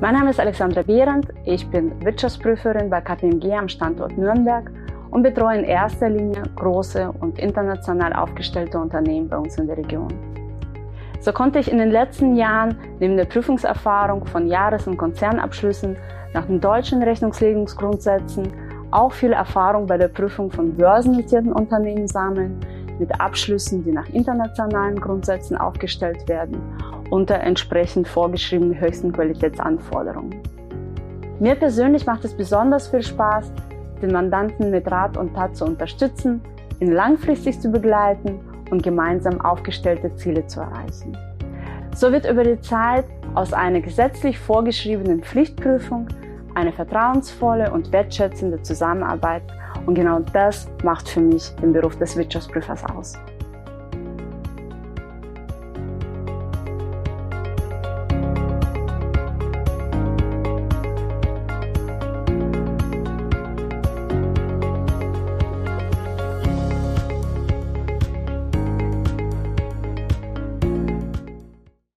Mein Name ist Alexandra Behrendt, ich bin Wirtschaftsprüferin bei KPMG am Standort Nürnberg und betreue in erster Linie große und international aufgestellte Unternehmen bei uns in der Region. So konnte ich in den letzten Jahren neben der Prüfungserfahrung von Jahres- und Konzernabschlüssen nach den deutschen Rechnungslegungsgrundsätzen auch viel Erfahrung bei der Prüfung von börsennotierten Unternehmen sammeln, mit Abschlüssen, die nach internationalen Grundsätzen aufgestellt werden, unter entsprechend vorgeschriebenen höchsten Qualitätsanforderungen. Mir persönlich macht es besonders viel Spaß, den Mandanten mit Rat und Tat zu unterstützen, ihn langfristig zu begleiten und gemeinsam aufgestellte Ziele zu erreichen. So wird über die Zeit aus einer gesetzlich vorgeschriebenen Pflichtprüfung eine vertrauensvolle und wertschätzende Zusammenarbeit und genau das macht für mich den Beruf des Wirtschaftsprüfers aus.